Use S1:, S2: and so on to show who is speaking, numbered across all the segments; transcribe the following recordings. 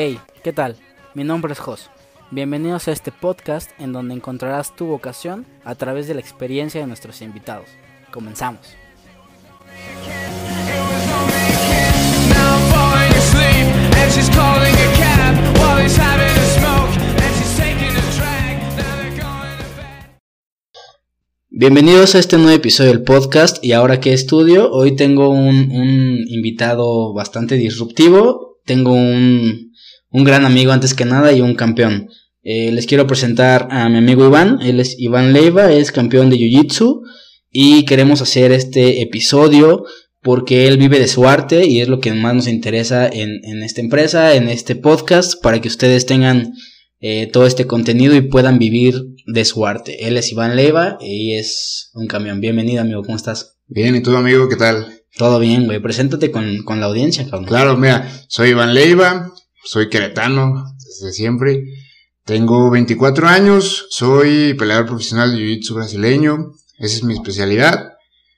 S1: Hey, ¿qué tal? Mi nombre es Jos. Bienvenidos a este podcast en donde encontrarás tu vocación a través de la experiencia de nuestros invitados. Comenzamos. Bienvenidos a este nuevo episodio del podcast y ahora que estudio, hoy tengo un, un invitado bastante disruptivo, tengo un, un gran amigo antes que nada y un campeón. Eh, les quiero presentar a mi amigo Iván, él es Iván Leiva, es campeón de Jiu-Jitsu y queremos hacer este episodio porque él vive de su arte y es lo que más nos interesa en, en esta empresa, en este podcast, para que ustedes tengan eh, todo este contenido y puedan vivir de su arte. Él es Iván Leiva y es un camión. Bienvenido, amigo, ¿cómo estás?
S2: Bien, ¿y tú, amigo, qué tal?
S1: Todo bien, güey. Preséntate con, con la audiencia, cabrón.
S2: Claro, mira, soy Iván Leiva, soy queretano desde siempre. Tengo 24 años, soy peleador profesional de Jiu-Jitsu brasileño, esa es mi especialidad.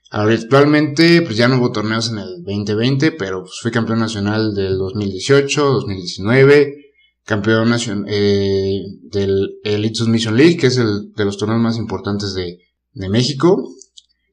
S2: Ahora, actualmente, pues ya no hubo torneos en el 2020, pero fui campeón nacional del 2018, 2019, campeón nacional eh, del Elite Submission League, que es el de los torneos más importantes de México.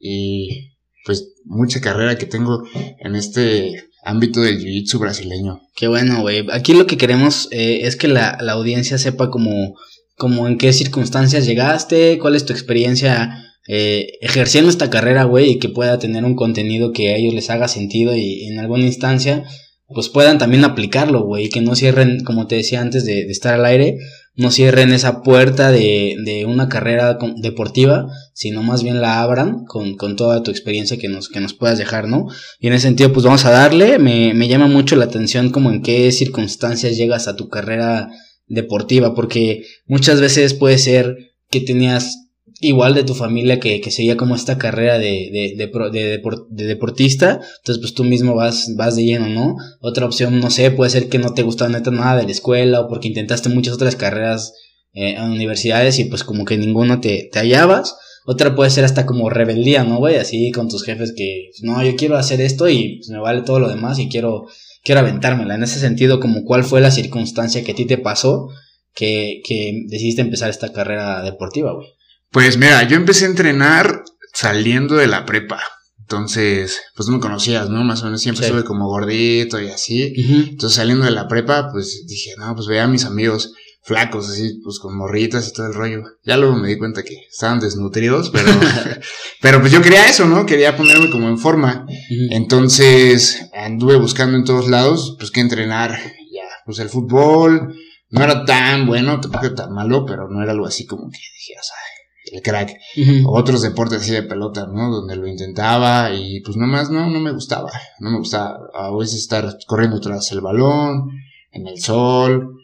S2: Y pues mucha carrera que tengo en este ámbito del jiu-jitsu brasileño.
S1: Qué bueno, güey. Aquí lo que queremos eh, es que la, la audiencia sepa como, como en qué circunstancias llegaste, cuál es tu experiencia eh, ejerciendo esta carrera, güey, y que pueda tener un contenido que a ellos les haga sentido y en alguna instancia pues puedan también aplicarlo, güey, y que no cierren, como te decía antes de estar al aire, no cierren esa puerta de, de una carrera deportiva, sino más bien la abran con, con toda tu experiencia que nos, que nos puedas dejar, ¿no? Y en ese sentido, pues vamos a darle, me, me llama mucho la atención como en qué circunstancias llegas a tu carrera deportiva, porque muchas veces puede ser que tenías igual de tu familia que, que seguía como esta carrera de, de, de, de deportista, entonces pues tú mismo vas, vas de lleno, ¿no? Otra opción, no sé, puede ser que no te gustaba neta nada de la escuela o porque intentaste muchas otras carreras eh, en universidades y pues como que ninguno te, te hallabas. Otra puede ser hasta como rebeldía, ¿no, güey? Así con tus jefes que, pues, no, yo quiero hacer esto y pues, me vale todo lo demás y quiero, quiero aventármela. En ese sentido, como cuál fue la circunstancia que a ti te pasó que, que decidiste empezar esta carrera deportiva, güey.
S2: Pues mira, yo empecé a entrenar saliendo de la prepa. Entonces, pues no me conocías, ¿no? Más o menos siempre
S1: Sí.
S2: estuve como gordito y así. Entonces saliendo de la prepa, pues dije, no, pues veía a mis amigos flacos, así, pues con morritas y todo el rollo. Ya luego me di cuenta que estaban desnutridos, pero, pero pues yo quería eso, ¿no? Quería ponerme como en forma. Entonces anduve buscando en todos lados, pues que entrenar. Ya, pues el fútbol no era tan bueno, tampoco tan malo, pero no era algo así como que dijeras, ay, el crack.
S1: Ujú.
S2: Otros deportes así de pelota, ¿no? Donde lo intentaba y pues nomás no, no me gustaba. No me gustaba a veces estar corriendo tras el balón, en el sol,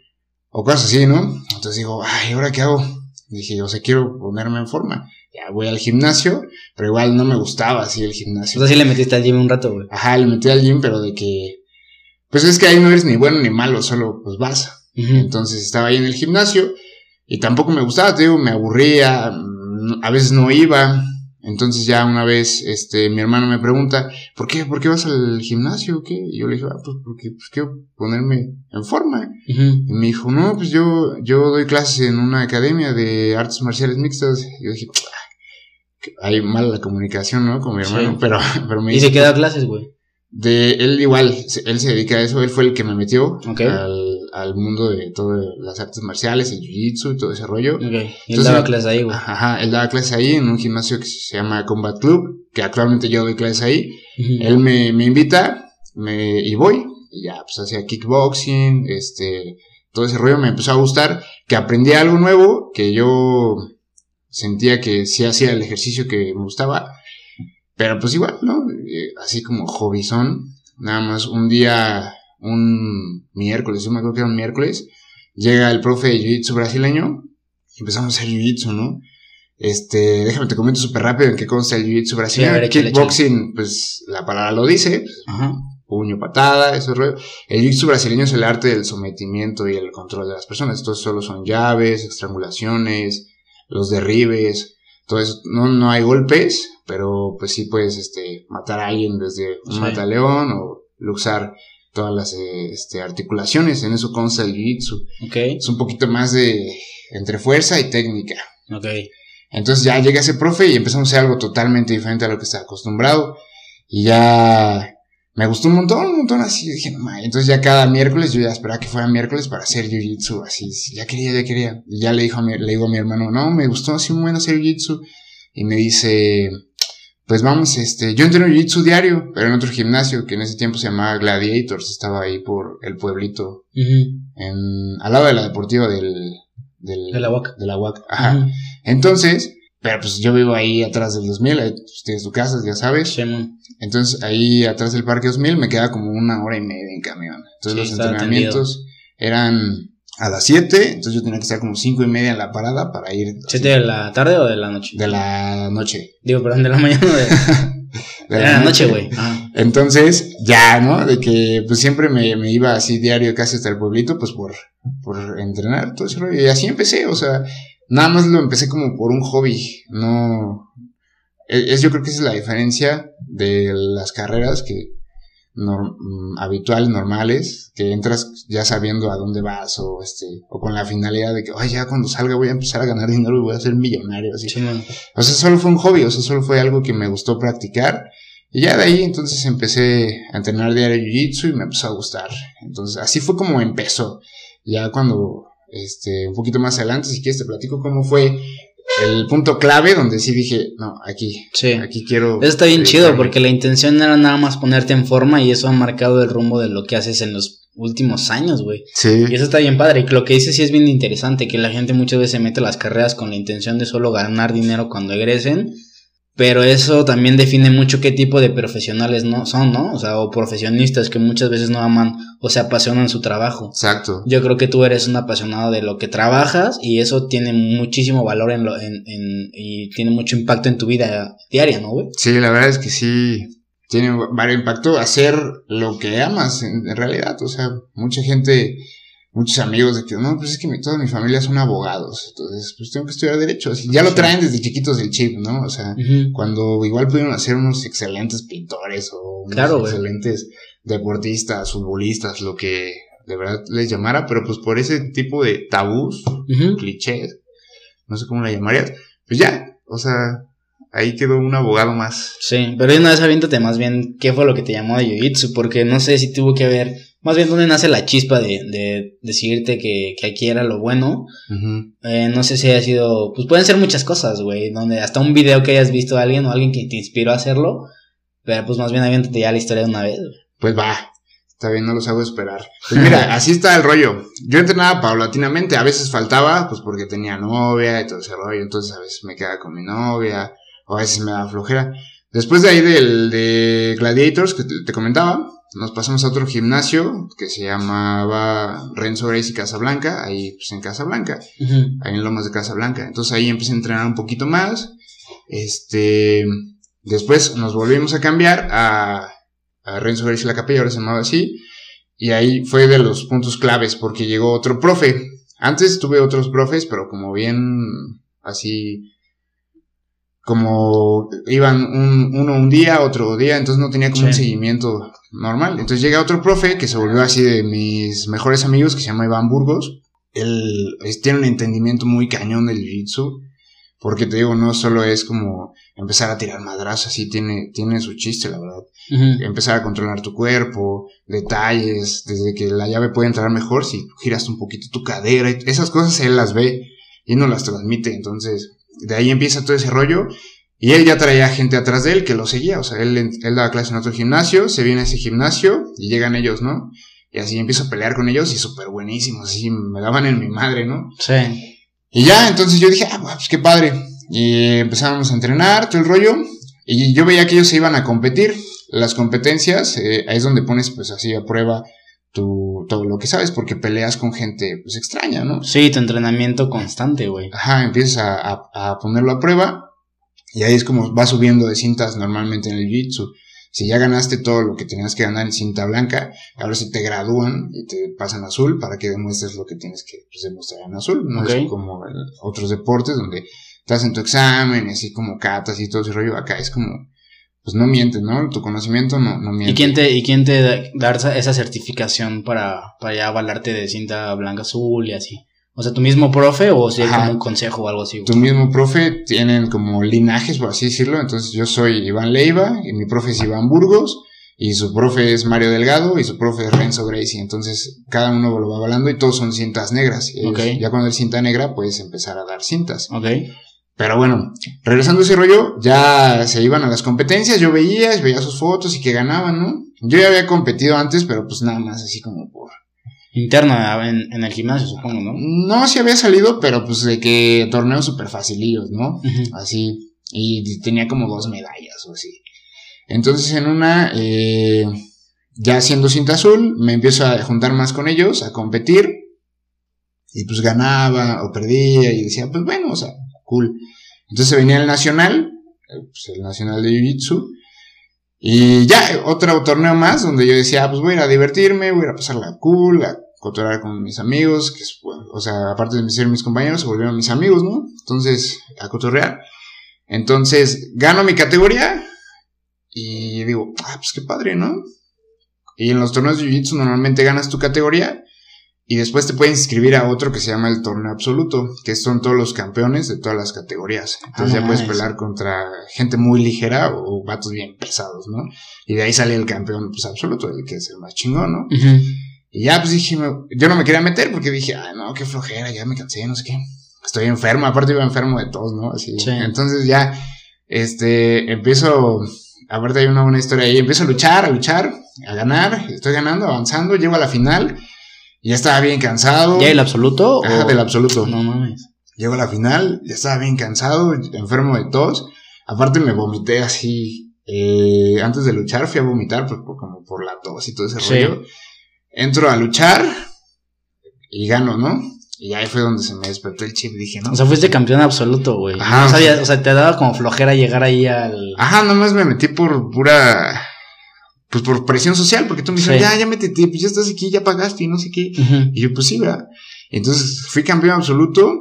S2: o cosas así, ¿no? Entonces digo, ay, ¿ahora qué hago? Dije, o sea, quiero ponerme en forma. Ya voy al gimnasio, pero igual no me gustaba así el gimnasio.
S1: O sea, sí le metiste al gym un rato, güey.
S2: Ajá, le metí al gym, pero de que. Pues es que ahí no eres ni bueno ni malo, solo pues vas. Entonces estaba ahí en el gimnasio y tampoco me gustaba, te digo, me aburría, a veces no iba. Entonces ya una vez, este, mi hermano me pregunta, ¿por qué, por qué vas al gimnasio o qué? Y yo le dije, ah, pues porque pues, quiero ponerme en forma. Y me dijo, no, pues yo, yo doy clases en una academia de artes marciales mixtas. Y yo dije, "Ah, que hay mala la comunicación, ¿no? Con mi hermano,
S1: Sí.
S2: pero, pero me
S1: Y
S2: dice,
S1: se queda clases, güey.
S2: de él igual, él se dedica a eso, él fue el que me metió
S1: Ok.
S2: al, al mundo de todas las artes marciales, el jiu-jitsu y todo ese rollo.
S1: Ok. Y él
S2: Entonces-
S1: daba clases ahí, güey.
S2: Ajá, él daba clases ahí en un gimnasio que se llama Combat Club, que actualmente yo doy clases ahí.
S1: Ujú.
S2: Él me, me invita me, y voy, y ya, pues hacía kickboxing, este, todo ese rollo me empezó a gustar, que aprendí algo nuevo, que yo sentía que sí hacía el ejercicio que me gustaba, pero pues igual, ¿no? Eh, así como hobbyzón, nada más un día, un miércoles, yo me acuerdo que era un miércoles, llega el profe de Jiu-Jitsu brasileño, y empezamos a hacer Jiu-Jitsu, ¿no? Este, déjame te comento súper rápido en qué consta el Jiu-Jitsu brasileño.
S1: Échale,
S2: Kickboxing, pues la palabra lo dice,
S1: Ajá.
S2: puño, patada, eso rollo. El jiu-jitsu brasileño es el arte del sometimiento y el control de las personas. Entonces solo son llaves, estrangulaciones, los derribes, eso. No, no hay golpes, pero pues sí puedes este, matar a alguien desde un
S1: Sí.
S2: mataleón o luxar todas las eh, este, articulaciones, en eso consta el jiu-jitsu.
S1: Ok,
S2: Es un poquito más de entre fuerza y técnica.
S1: ok.
S2: Entonces ya llega ese profe y empezamos a hacer algo totalmente diferente a lo que estaba acostumbrado. Y ya me gustó un montón, un montón así. Dije, no. Entonces ya cada miércoles yo ya esperaba que fuera miércoles para hacer jiu-jitsu. Así, sí, ya quería, ya quería. Y ya le dijo a mi, le digo a mi hermano, no, me gustó así muy bueno hacer jiu-jitsu. Y me dice, pues vamos, este, yo entreno jiu-jitsu diario, pero en otro gimnasio que en ese tiempo se llamaba Gladiators. Estaba ahí por el pueblito, en, al lado de la deportiva del, del,
S1: De la UAC.
S2: de la UAC. Ajá. Entonces, pero pues yo vivo ahí atrás del 2000, ahí tienes tu casa, ya sabes.
S1: Simón.
S2: Entonces ahí atrás del Parque 2000 me queda como una hora y media en camión. Entonces
S1: Sí,
S2: los entrenamientos eran a las 7, entonces yo tenía que estar como 5 y media en la parada para ir así,
S1: ¿Siete de la tarde o de la noche?
S2: de la noche.
S1: Digo, perdón, de la mañana o de,
S2: De
S1: de la noche, güey.
S2: Entonces, ya, ¿no? De que pues siempre me, me iba así diario casi hasta el pueblito, pues por, por entrenar todo ese rollo. Y así empecé, o sea, nada más lo empecé como por un hobby, no... Es, es- yo creo que esa es la diferencia de las carreras que nor- mm, habitual, normales, que entras ya sabiendo a dónde vas o este, o con la finalidad de que, ay, ya cuando salga voy a empezar a ganar dinero y voy a ser millonario, así. O sea, solo fue un hobby, o sea, solo fue algo que me gustó practicar. Y ya de ahí entonces empecé a entrenar diario Jiu-Jitsu y me empezó a gustar. Entonces, así fue como empezó. Ya cuando, este, un poquito más adelante, si quieres te platico cómo fue el punto clave donde sí dije, no, aquí,
S1: Sí.
S2: aquí quiero.
S1: Eso está bien
S2: dedicarme".
S1: chido porque la intención era nada más ponerte en forma y eso ha marcado el rumbo de lo que haces en los últimos años, güey.
S2: Sí,
S1: Y eso está bien padre. Y lo que dices sí es bien interesante, que la gente muchas veces se mete a las carreras con la intención de solo ganar dinero cuando egresen. Pero eso también define mucho qué tipo de profesionales no son, ¿no? O sea, o profesionistas que muchas veces no aman o se apasionan su trabajo.
S2: exacto.
S1: Yo creo que tú eres un apasionado de lo que trabajas y eso tiene muchísimo valor en lo, en, en- y tiene mucho impacto en tu vida diaria, ¿no, güey?
S2: Sí, la verdad es que sí tiene varios impacto hacer lo que amas en, en realidad. O sea, mucha gente, muchos amigos de que no, pues es que mi- toda mi familia son abogados, entonces pues tengo que estudiar derecho. Así, ya lo traen desde chiquitos el chip, ¿no? O sea, cuando igual pudieron ser unos excelentes pintores o unos
S1: Claro,
S2: excelentes deportistas, futbolistas, lo que de verdad les llamara, pero pues por ese tipo de tabús, clichés, no sé cómo la llamarías, pues ya, o sea, ahí quedó un abogado más.
S1: Sí, pero una vez aviéntate más bien qué fue lo que te llamó de Jiu-Jitsu, porque no sé si tuvo que ver, más bien dónde nace la chispa de, de decirte que, que aquí era lo bueno. Eh, no sé si haya sido, pues pueden ser muchas cosas, güey, donde hasta un video que hayas visto de alguien o alguien que te inspiró a hacerlo, pero pues más bien aviéntate ya la historia de una vez. güey.
S2: Pues va, está bien, no los hago esperar. Pues mira, así está el rollo. Yo entrenaba paulatinamente, a veces faltaba, pues porque tenía novia y todo ese rollo, entonces a veces me quedaba con mi novia, o a veces me daba flojera. Después de ahí del de Gladiators que te, te comentaba, nos pasamos a otro gimnasio que se llamaba Renzo Gracie Casablanca, ahí pues en Casablanca,
S1: Ujú.
S2: ahí en Lomas de Casablanca. Entonces ahí empecé a entrenar un poquito más. Este, después nos volvimos a cambiar a, a Renzo Gracie La Capella, ahora se llamaba así. Y ahí fue de los puntos claves porque llegó otro profe. Antes tuve otros profes, pero como bien así, como iban un, uno un día, otro día, entonces no tenía como
S1: Sí.
S2: un seguimiento normal. Entonces llega otro profe que se volvió así de mis mejores amigos, que se llama Iván Burgos. Él tiene un entendimiento muy cañón del jiu-jitsu, porque te digo, no solo es como empezar a tirar madrazos, así tiene, tiene su chiste, la verdad empezar a controlar tu cuerpo, detalles, desde que la llave puede entrar mejor si giras un poquito tu cadera, esas cosas él las ve y no las transmite, entonces de ahí empieza todo ese rollo y él ya traía gente atrás de él que lo seguía, o sea, él, él daba clase en otro gimnasio, se viene a ese gimnasio y llegan ellos, ¿no? Y así empiezo a pelear con ellos y súper buenísimos, así me daban en mi madre, ¿no?
S1: Sí.
S2: Y ya, entonces yo dije, ah, pues qué padre. Y empezamos a entrenar, todo el rollo. Y yo veía que ellos se iban a competir. Las competencias, eh, ahí es donde pones pues así a prueba tu, todo lo que sabes, porque peleas con gente pues extraña, ¿no?
S1: Sí, tu entrenamiento constante, güey.
S2: Ajá, empiezas a, a- a ponerlo a prueba. Y ahí es como vas subiendo de cintas normalmente en el jiu-jitsu. Si ya ganaste todo lo que tenías que ganar en cinta blanca, ahora sí te gradúan y te pasan a azul para que demuestres lo que tienes que pues, demostrar en azul. No es como en otros deportes donde estás en tu examen, y así como catas y todo ese rollo. Acá es como, pues no miente, ¿no? Tu conocimiento no, no miente.
S1: ¿Y quién te, y quién te da, da esa, certificación para, para ya avalarte de cinta blanca azul y así? O sea, tu mismo profe o si hay
S2: Ajá.
S1: como un consejo o algo así.
S2: Tu mismo profe tienen como linajes, por así decirlo. Entonces yo soy Iván Leiva y mi profe es Iván Burgos y su profe es Mario Delgado y su profe es Renzo Gracie. Entonces cada uno lo va avalando y todos son cintas negras. Y ellos-. Ya cuando es cinta negra puedes empezar a dar cintas.
S1: Ok.
S2: Pero bueno, regresando a ese rollo, ya se iban a las competencias, yo veía, veía sus fotos y que ganaban, ¿no? Yo ya había competido antes, pero pues nada más así como por...
S1: Interno en, en el gimnasio, supongo, ¿no?
S2: No, sí había salido, pero pues de que torneos súper facilillos, ¿no? Así, y tenía como dos medallas o así. Entonces en una, eh, ya siendo cinta azul, me empiezo a juntar más con ellos, a competir, y pues ganaba o perdía, y decía, pues bueno, o sea, Entonces venía el nacional, eh, pues el nacional de Jiu-Jitsu, y ya, otro torneo más, donde yo decía, ah, pues voy a ir a divertirme, voy a ir a pasarla cool, a cotorrear con mis amigos, o sea, aparte de ser mis compañeros, se volvieron mis amigos, ¿no? Entonces, a cotorrear. Entonces, gano mi categoría y digo, ah, pues qué padre, ¿no? Y en los torneos de Jiu-Jitsu normalmente ganas tu categoría y después te puedes inscribir a otro que se llama el torneo absoluto, que son todos los campeones de todas las categorías. Entonces
S1: Ah,
S2: ya puedes
S1: nice.
S2: pelear contra gente muy ligera o vatos bien pesados, ¿no? Y de ahí sale el campeón pues absoluto, el que es el más chingón, ¿no? Y ya, pues dije, yo no me quería meter porque dije, ay, no, qué flojera, ya me cansé, no sé qué. Estoy enfermo, aparte iba enfermo de todos, ¿no? Así.
S1: Sí.
S2: Entonces ya, este, empiezo, aparte hay una buena historia ahí, empiezo a luchar, a luchar, a ganar, estoy ganando, avanzando, llego a la final, ya estaba bien cansado.
S1: ¿Ya el absoluto? o-
S2: Ajá, del absoluto.
S1: No mames.
S2: Llego a la final, ya estaba bien cansado, enfermo de tos. Aparte me vomité así. eh, antes de luchar fui a vomitar por- por- como por la tos y todo ese
S1: Sí.
S2: rollo. Entro a luchar y gano, ¿no? Y ahí fue donde se me despertó el chip. Dije, no.
S1: O sea, fuiste campeón absoluto, güey.
S2: Ajá,
S1: No
S2: sea-
S1: o sea, te daba como flojera llegar ahí al.
S2: Ajá, nomás me metí por pura. Pues por presión social, porque tú me
S1: Sí.
S2: ya, ya métete, pues ya estás aquí, ya pagaste y no sé qué. Y yo, pues sí, ¿verdad? Entonces fui campeón absoluto,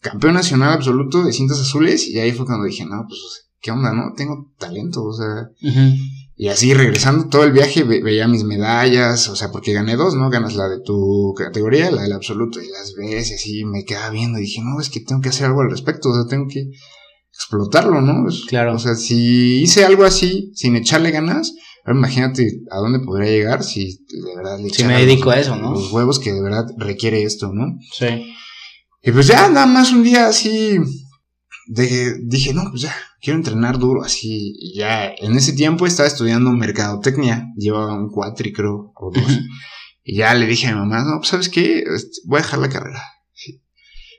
S2: campeón nacional absoluto de cintas azules, y ahí fue cuando dije, no, pues, ¿qué onda, no? Tengo talento, o sea. Y así regresando todo el viaje ve- veía mis medallas, o sea, porque gané dos, ¿no? Ganas la de tu categoría, la del absoluto, y las ves, y así me quedaba viendo, y dije, no, es que tengo que hacer algo al respecto, o sea, tengo que explotarlo, ¿no?
S1: Claro.
S2: O sea, si hice algo así, sin echarle ganas, ahora imagínate a dónde podría llegar si de verdad le
S1: Si me dedico
S2: los-
S1: a eso, ¿no?
S2: Los huevos que de verdad requiere esto, ¿no?
S1: Sí.
S2: Y pues ya, nada más un día así, de, dije, no, pues ya, quiero entrenar duro, así, y ya, en ese tiempo estaba estudiando mercadotecnia, llevaba un cuatri, creo, o dos, y ya le dije a mi mamá, no, pues, ¿sabes qué? Este, Voy a dejar la carrera.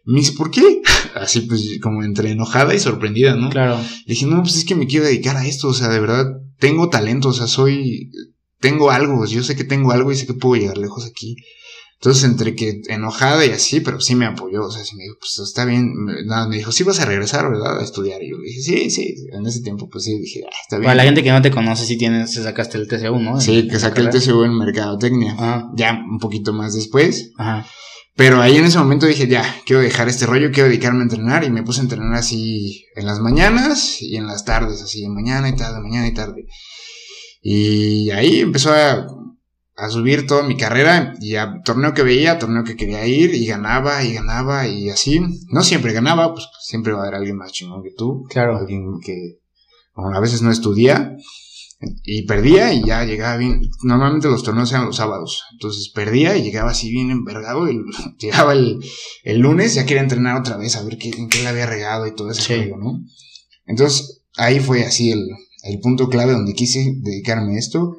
S2: Me dice, ¿por qué? Así, pues, como entre enojada y sorprendida, ¿no?
S1: Claro.
S2: Le dije, no, pues es que me quiero dedicar a esto, o sea, de verdad, tengo talento, o sea, soy, tengo algo, yo sé que tengo algo y sé que puedo llegar lejos aquí. Entonces, entre que enojada y así, pero sí me apoyó, o sea, sí me dijo, pues está bien, nada, me dijo, sí vas a regresar, ¿verdad? A estudiar. Y yo le dije, sí, sí, en ese tiempo, pues sí, dije, ah, está bien.
S1: Para la gente que no te conoce, sí tienes, sacaste el TCU, ¿no?
S2: Sí, que saqué el. TCU en mercadotecnia,
S1: Ajá.
S2: ya un poquito más después,
S1: Ajá.
S2: Pero ahí en ese momento dije, ya, quiero dejar este rollo, quiero dedicarme a entrenar. Y me puse a entrenar así en las mañanas y en las tardes, así, mañana y tarde, mañana y tarde. Y ahí empezó a, a subir toda mi carrera. Y a torneo que veía, torneo que quería ir, y ganaba y ganaba y así. No siempre ganaba, pues siempre va a haber alguien más chingón que tú.
S1: Claro.
S2: Alguien que bueno, a veces no estudia. Y perdía y ya llegaba bien. Normalmente los torneos eran los sábados. Entonces perdía y llegaba así bien envergado. Y llegaba el, el lunes, ya quería entrenar otra vez a ver qué, en qué le había regado y todo ese
S1: Sí.
S2: rollo, ¿no? Entonces ahí fue así el, el punto clave donde quise dedicarme a esto.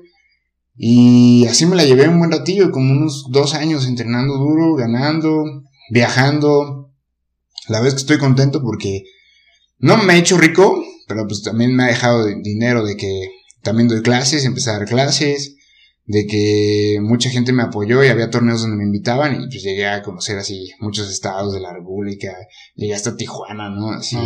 S2: Y así me la llevé un buen ratillo, como unos dos años entrenando duro, ganando, viajando. La verdad es que estoy contento porque no me ha hecho rico, pero pues también me ha dejado de- dinero de que también doy clases, empecé a dar clases, de que mucha gente me apoyó y había torneos donde me invitaban y pues llegué a conocer así muchos estados de la República, llegué hasta Tijuana, ¿no? Así,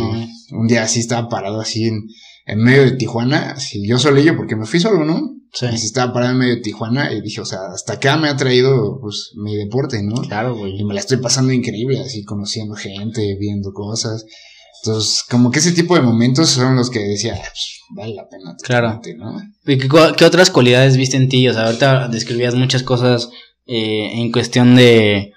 S2: un día así estaba parado así en, en medio de Tijuana, así yo solillo porque me fui solo, ¿no?
S1: Sí.
S2: Así estaba parado en medio de Tijuana y dije, o sea, hasta acá me ha traído pues mi deporte, ¿no?
S1: Claro, güey.
S2: Y me la estoy pasando increíble, así conociendo gente, viendo cosas. Entonces, como que ese tipo de momentos son los que decía, "Ah, pues, vale la pena.
S1: Claro.
S2: ¿no?
S1: ¿Y ¿Qué, cu- qué otras cualidades viste en ti? O sea, ahorita describías muchas cosas eh, en cuestión de,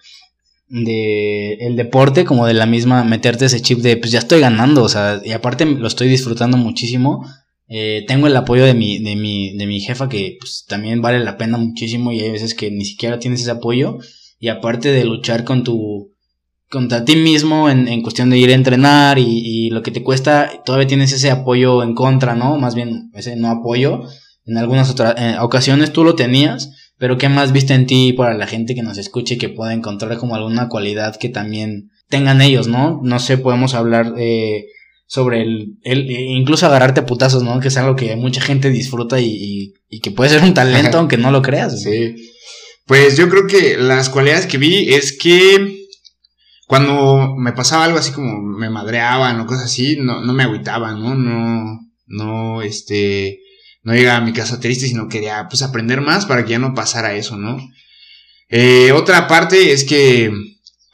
S1: de el deporte, como de la misma, meterte ese chip de, pues ya estoy ganando, o sea, y aparte lo estoy disfrutando muchísimo. Eh, tengo el apoyo de mi, de mi, de mi jefa que pues también vale la pena muchísimo y hay veces que ni siquiera tienes ese apoyo. Y aparte de luchar con tu, contra ti mismo en, en cuestión de ir a entrenar y, y lo que te cuesta, todavía tienes ese apoyo en contra, ¿no? Más bien ese no apoyo. En algunas otras eh, ocasiones tú lo tenías, pero ¿qué más viste en ti para la gente que nos escuche que pueda encontrar como alguna cualidad que también tengan ellos, ¿no? No sé, podemos hablar eh, sobre el, el, incluso agarrarte a putazos, ¿no? Que es algo que mucha gente disfruta y, y, y que puede ser un talento aunque no lo creas.
S2: Sí. Pues yo creo que las cualidades que vi es que cuando me pasaba algo así como me madreaban o cosas así, no, no me agüitaba, ¿no? No, no, este, no llegaba a mi casa triste, sino quería pues aprender más para que ya no pasara eso, ¿no? Eh, otra parte es que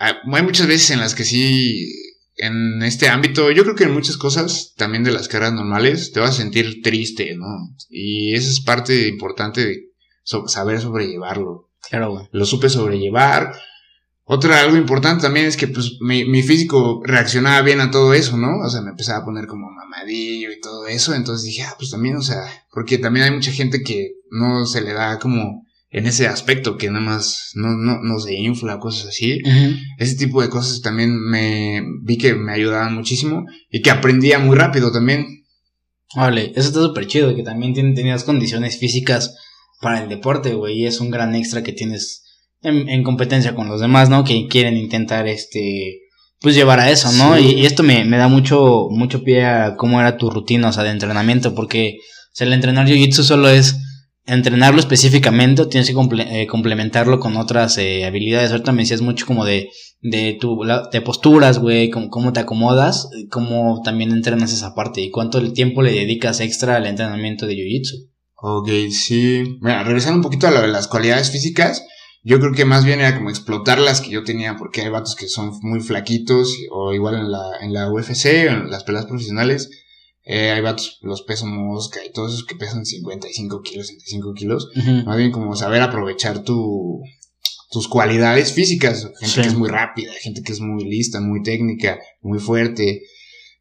S2: ah, hay muchas veces en las que sí, en este ámbito, yo creo que en muchas cosas, también de las carreras normales, te vas a sentir triste, ¿no? Y esa es parte importante de saber sobrellevarlo
S1: Claro, güey.
S2: lo supe sobrellevar. Otra, algo importante también es que pues mi, mi físico reaccionaba bien a todo eso, ¿no? O sea, me empezaba a poner como mamadillo y todo eso. Entonces dije, ah, pues también, o sea, porque también hay mucha gente que no se le da como en ese aspecto, que nada más no, no, no se infla, cosas así. Ese tipo de cosas también me vi que me ayudaban muchísimo y que aprendía muy rápido también.
S1: Vale, eso está súper chido, que también tenías condiciones físicas para el deporte, güey, y es un gran extra que tienes en, en competencia con los demás, ¿no? Que quieren intentar, este, pues llevar a eso, ¿no?
S2: Sí.
S1: Y, y esto me, me da mucho, mucho pie a cómo era tu rutina, o sea, de entrenamiento, porque, o sea, el entrenar jiu-jitsu solo es entrenarlo específicamente o tienes que comple- eh, complementarlo con otras eh, habilidades. Ahorita me decías mucho como de, de tu, la- de posturas, güey, cómo, cómo te acomodas, cómo también entrenas esa parte y cuánto tiempo le dedicas extra al entrenamiento de jiu-jitsu.
S2: Ok, sí. Mira, regresando un poquito a lo de las cualidades físicas, yo creo que más bien era como explotar las que yo tenía, porque hay vatos que son muy flaquitos, o igual en la, en la UFC, o en las peleas profesionales, eh, hay vatos, los peso mosca y todos esos que pesan 55 kilos, 65 kilos. Más bien como saber aprovechar tu, tus cualidades físicas. Gente
S1: Sí.
S2: que es muy rápida, gente que es muy lista, muy técnica, muy fuerte.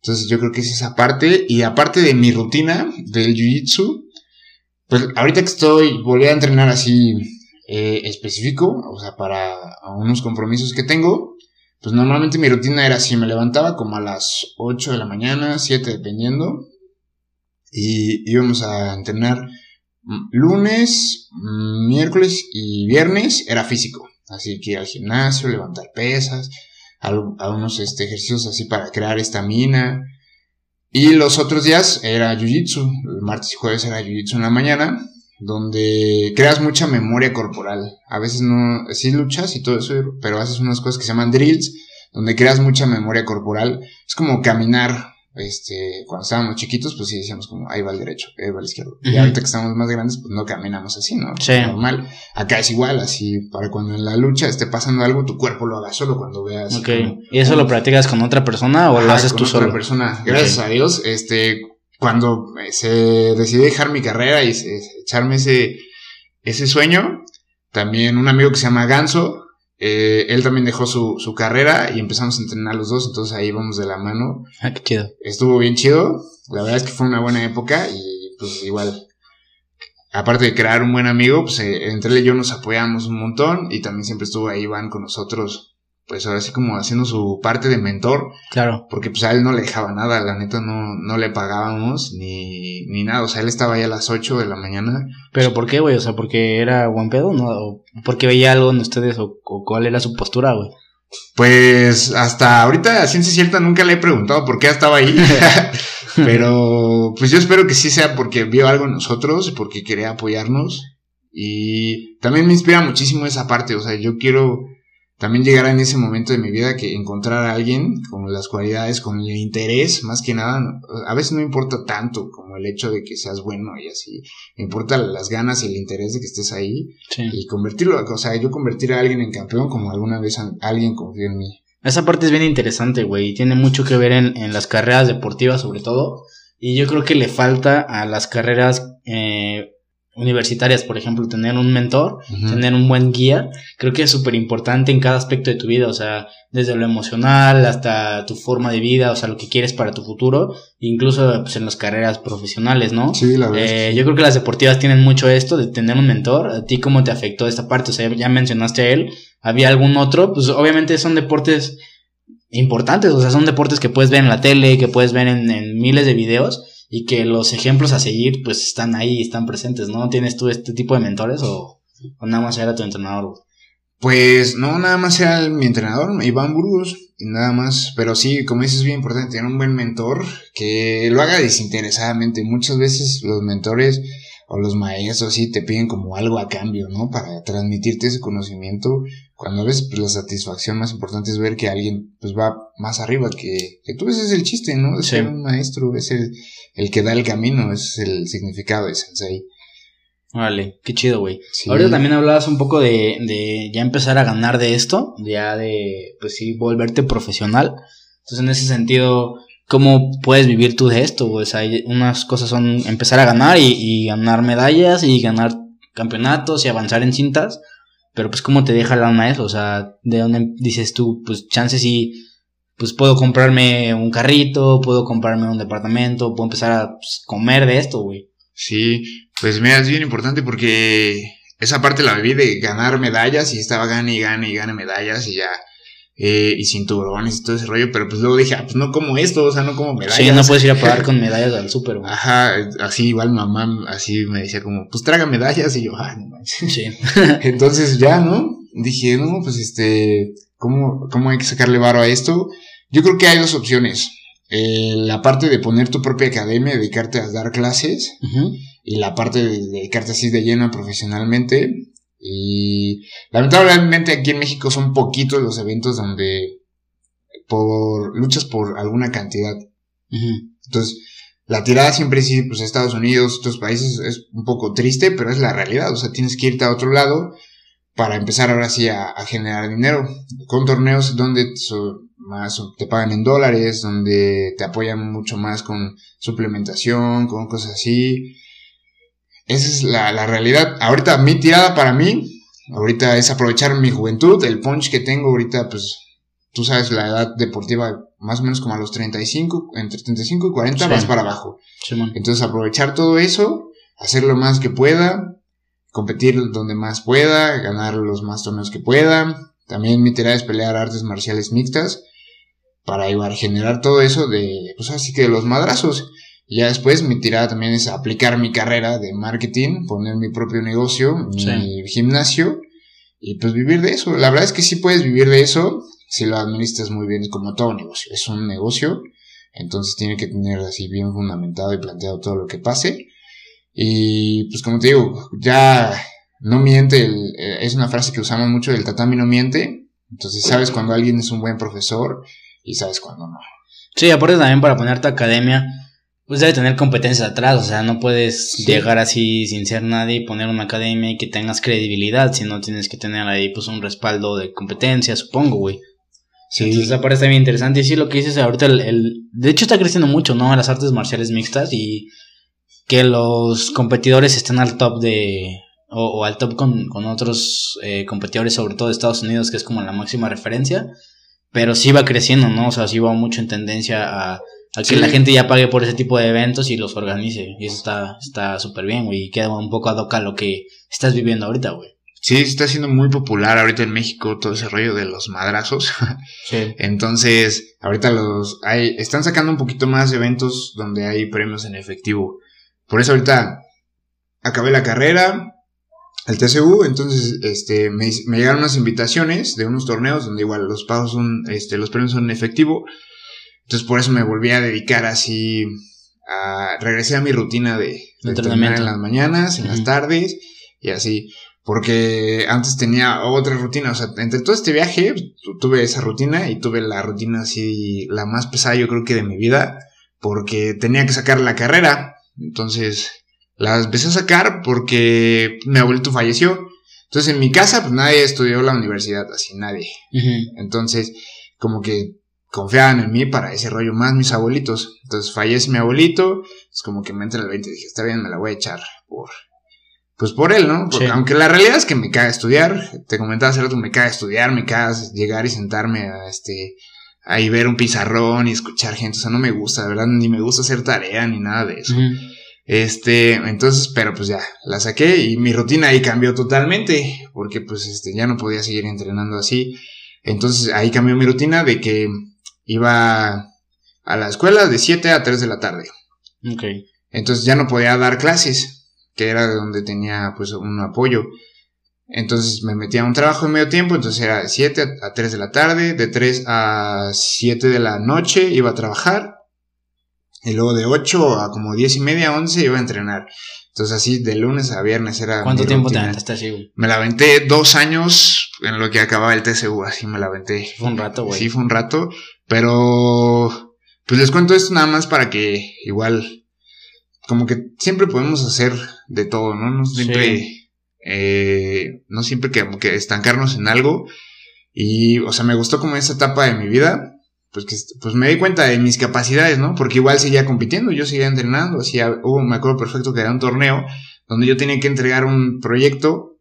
S2: Entonces yo creo que es esa parte. Y aparte de mi rutina del jiu-jitsu, pues ahorita que estoy, volví a entrenar así eh, específico, o sea, para unos compromisos que tengo, pues normalmente mi rutina era así, me levantaba como a las 8 de la mañana, 7 dependiendo, y íbamos a entrenar lunes, miércoles y viernes era físico, así que ir al gimnasio, levantar pesas, al- algunos este, ejercicios así para crear estamina, y los otros días era jiu-jitsu. El martes y jueves era jiu-jitsu en la mañana, donde creas mucha memoria corporal. A veces no, sí luchas y todo eso, pero haces unas cosas que se llaman drills, donde creas mucha memoria corporal. Es como caminar. Este, cuando estábamos chiquitos, pues sí decíamos como, ahí va el derecho, ahí va el izquierdo. Y ahorita que estamos más grandes, pues no caminamos así, ¿no?
S1: Sí.
S2: Normal. Acá es igual, así, para cuando en la lucha esté pasando algo, tu cuerpo lo haga solo cuando veas.
S1: Ok.
S2: como-
S1: ¿Y eso lo practicas con otra persona o lo haces
S2: con
S1: tú
S2: otra
S1: solo?
S2: persona. Gracias a Dios, este, cuando eh, se decidí dejar mi carrera y se- echarme ese, ese sueño, también un amigo que se llama Ganso, eh, él también dejó su, su carrera y empezamos a entrenar los dos, entonces ahí vamos de la mano.
S1: Ah, qué chido.
S2: Estuvo bien chido, la verdad es que fue una buena época y pues igual, aparte de crear un buen amigo, pues eh, entre él y yo nos apoyamos un montón y también siempre estuvo ahí Iván con nosotros, pues ahora sí como haciendo su parte de mentor
S1: Claro.
S2: porque pues a él no le dejaba nada, la neta no, no le pagábamos ni, ni nada, o sea, él estaba ahí a las 8 de la mañana.
S1: ¿Pero por qué, güey? O sea, ¿porque era buen pedo? ¿No? ¿O porque veía algo en ustedes? ¿O, o cuál era su postura, güey?
S2: Pues hasta ahorita, a ciencia cierta, nunca le he preguntado por qué estaba ahí, pero pues yo espero que sí sea porque vio algo en nosotros, porque quería apoyarnos y también me inspira muchísimo esa parte, o sea, yo quiero también llegar en ese momento de mi vida que encontrar a alguien con las cualidades, con el interés, más que nada, a veces no importa tanto como el hecho de que seas bueno y así, importa las ganas y el interés de que estés ahí
S1: Sí.
S2: y convertirlo, o sea, yo convertir a alguien en campeón como alguna vez alguien confió en mí.
S1: Esa parte es bien interesante, güey. y Tiene mucho que ver en, en las carreras deportivas, sobre todo. Y yo creo que le falta a las carreras eh, universitarias, por ejemplo, tener un mentor, tener un buen guía. Creo que es súper importante en cada aspecto de tu vida. O sea, desde lo emocional hasta tu forma de vida, o sea, lo que quieres para tu futuro. Incluso pues, en las carreras profesionales, ¿no?
S2: Sí, la verdad.
S1: Eh, yo creo que las deportivas tienen mucho esto de tener un mentor. ¿A ti cómo te afectó esta parte? O sea, ya mencionaste a él. ¿Había algún otro? Pues obviamente son deportes importantes. O sea, son deportes que puedes ver en la tele, que puedes ver en, en miles de videos y que los ejemplos a seguir pues están ahí, están presentes, ¿no? ¿Tienes tú este tipo de mentores o, nada más era tu entrenador?
S2: Pues no, nada más era mi entrenador, Iván Burgos, y nada más. Pero sí, como dices, es bien importante tener un buen mentor que lo haga desinteresadamente. Muchas veces los mentores o los maestros sí te piden como algo a cambio, ¿no? Para transmitirte ese conocimiento. Cuando ves, pues la satisfacción más importante es ver que alguien pues va más arriba que, que tú. Ese es el chiste, ¿no? Es
S1: Sí.
S2: ser un maestro, es el, el que da el camino, ese es el significado de Sensei.
S1: Vale, qué chido, güey.
S2: Sí.
S1: Ahorita también hablabas un poco de, de ya empezar a ganar de esto, ya de, pues sí, volverte profesional. Entonces, en ese sentido, ¿cómo puedes vivir tú de esto? sea, hay- unas cosas son empezar a ganar y, y ganar medallas y ganar campeonatos y avanzar en cintas, pero pues, ¿cómo te deja la lana eso? O sea, ¿de dónde dices tú? Pues, chances y, pues, puedo comprarme un carrito, puedo comprarme un departamento, puedo empezar a pues, comer de esto, güey.
S2: Sí, pues mira, es bien importante porque esa parte la viví de ganar medallas y estaba gane y gane y gane medallas y ya, eh, y cinturones y todo ese rollo, pero pues luego dije, ah, pues no como esto, o sea, no como medallas.
S1: Sí, no puedes ir a pagar con medallas al súper, güey.
S2: Ajá, así igual mamá, así me decía como, pues traga medallas y yo, ah, no manches.
S1: Sí.
S2: Entonces ya, ¿no? Dije, no, pues este, ¿cómo, cómo hay que sacarle varo a esto? Yo creo que hay dos opciones. Eh, la parte de poner tu propia academia, dedicarte a dar clases,
S1: Ujú.
S2: y la parte de dedicarte así de lleno profesionalmente. Y lamentablemente aquí en México son poquitos los eventos donde por luchas por alguna cantidad. Entonces, la tirada siempre sí, pues Estados Unidos, otros países es un poco triste, pero es la realidad. O sea, tienes que irte a otro lado para empezar ahora sí a, a generar dinero. Con torneos donde so- más te pagan en dólares, donde te apoyan mucho más con suplementación, con cosas así. Esa es la, la realidad. Ahorita mi tirada para mí, ahorita es aprovechar mi juventud, el punch que tengo ahorita, pues tú sabes, la edad deportiva más o menos como a los 35, entre 35 y 40
S1: Sí.
S2: vas para abajo. Entonces aprovechar todo eso, hacer lo más que pueda, competir donde más pueda, ganar los más torneos que pueda. También mi tirada es pelear artes marciales mixtas para igual generar todo eso de, pues así que de los madrazos. Y ya después mi tirada también es aplicar mi carrera de marketing, poner mi propio negocio, mi gimnasio y pues vivir de eso. La verdad es que sí puedes vivir de eso si lo administras muy bien, como todo negocio. Es un negocio, entonces tiene que tener así bien fundamentado y planteado todo lo que pase. Y pues como te digo, ya no miente, el- eh, es una frase que usamos mucho, el tatami no miente. Entonces sabes cuando alguien es un buen profesor y sabes cuando no.
S1: Sí, aparte también para poner tu academia, pues debe tener competencias atrás, o sea, no puedes
S2: Sí.
S1: llegar así sin ser nadie y poner una academia y que tengas credibilidad, sino tienes que tener ahí pues un respaldo de competencia, supongo, güey.
S2: Sí,
S1: Entonces esa parte está bien interesante y sí lo que dices ahorita, el, el- de hecho está creciendo mucho, ¿no? Las artes marciales mixtas y que los competidores estén al top de, o, o al top con, con otros eh, competidores, sobre todo de Estados Unidos, que es como la máxima referencia, pero sí va creciendo, ¿no? O sea, sí va mucho en tendencia a, a que
S2: Sí.
S1: la gente ya pague por ese tipo de eventos y los organice. Y eso está está súper bien, güey, y queda un poco ad hoc a lo que estás viviendo ahorita, güey.
S2: sí, está siendo muy popular ahorita en México todo ese rollo de los madrazos.
S1: Sí.
S2: Entonces, ahorita los hay, están sacando un poquito más eventos donde hay premios en efectivo. Por eso ahorita acabé la carrera, el TCU, entonces este me, me llegaron unas invitaciones de unos torneos donde igual los pagos son, este, los premios son en efectivo. Entonces por eso me volví a dedicar así a regresé a mi rutina de, de entrenar en las mañanas, en las tardes y así. Porque antes tenía otra rutina, o sea, entre todo este viaje tu- tuve esa rutina y tuve la rutina así, la más pesada yo creo que de mi vida, porque tenía que sacar la carrera. Entonces, la empecé a sacar porque mi abuelito falleció. Entonces, en mi casa, pues nadie estudió la universidad, así nadie. Entonces, como que confiaban en mí para ese rollo más mis abuelitos. Entonces fallece mi abuelito, es como que me entra el 20 y dije, está bien, me la voy a echar por, pues por él, ¿no? Porque
S1: Sí.
S2: aunque la realidad es que me caga estudiar, te comentaba hace rato, me caga estudiar, me caga llegar y sentarme a este, ahí ver un pizarrón y escuchar gente, o sea, no me gusta, de verdad, ni me gusta hacer tarea ni nada de eso. Este, entonces, pero pues ya, la saqué y mi rutina ahí cambió totalmente, porque pues este, ya no podía seguir entrenando así. Entonces ahí cambió mi rutina de que iba a la escuela de 7 a 3 de la tarde.
S1: Ok.
S2: Entonces ya no podía dar clases, que era de donde tenía pues un apoyo. Entonces me metía a un trabajo de medio tiempo, entonces era de 7 a 3 de la tarde, de 3 a 7 de la noche iba a trabajar, y luego de 8 a como 10 y media, 11 iba a entrenar. Entonces así de lunes a viernes era...
S1: ¿Cuánto tiempo te aventaste así, güey?
S2: Me la aventé dos años en lo que acababa el TCU, así me la aventé.
S1: Fue un rato, güey.
S2: Sí, fue un rato, pero pues les cuento esto nada más para que igual, como que siempre podemos hacer de todo, ¿no? No siempre, eh, no siempre que, que estancarnos en algo. Y, o sea, me gustó como esa etapa de mi vida, pues que pues me di cuenta de mis capacidades, ¿no? Porque igual seguía compitiendo, yo seguía entrenando, hacía, hubo, me acuerdo perfecto que era un torneo donde yo tenía que entregar un proyecto.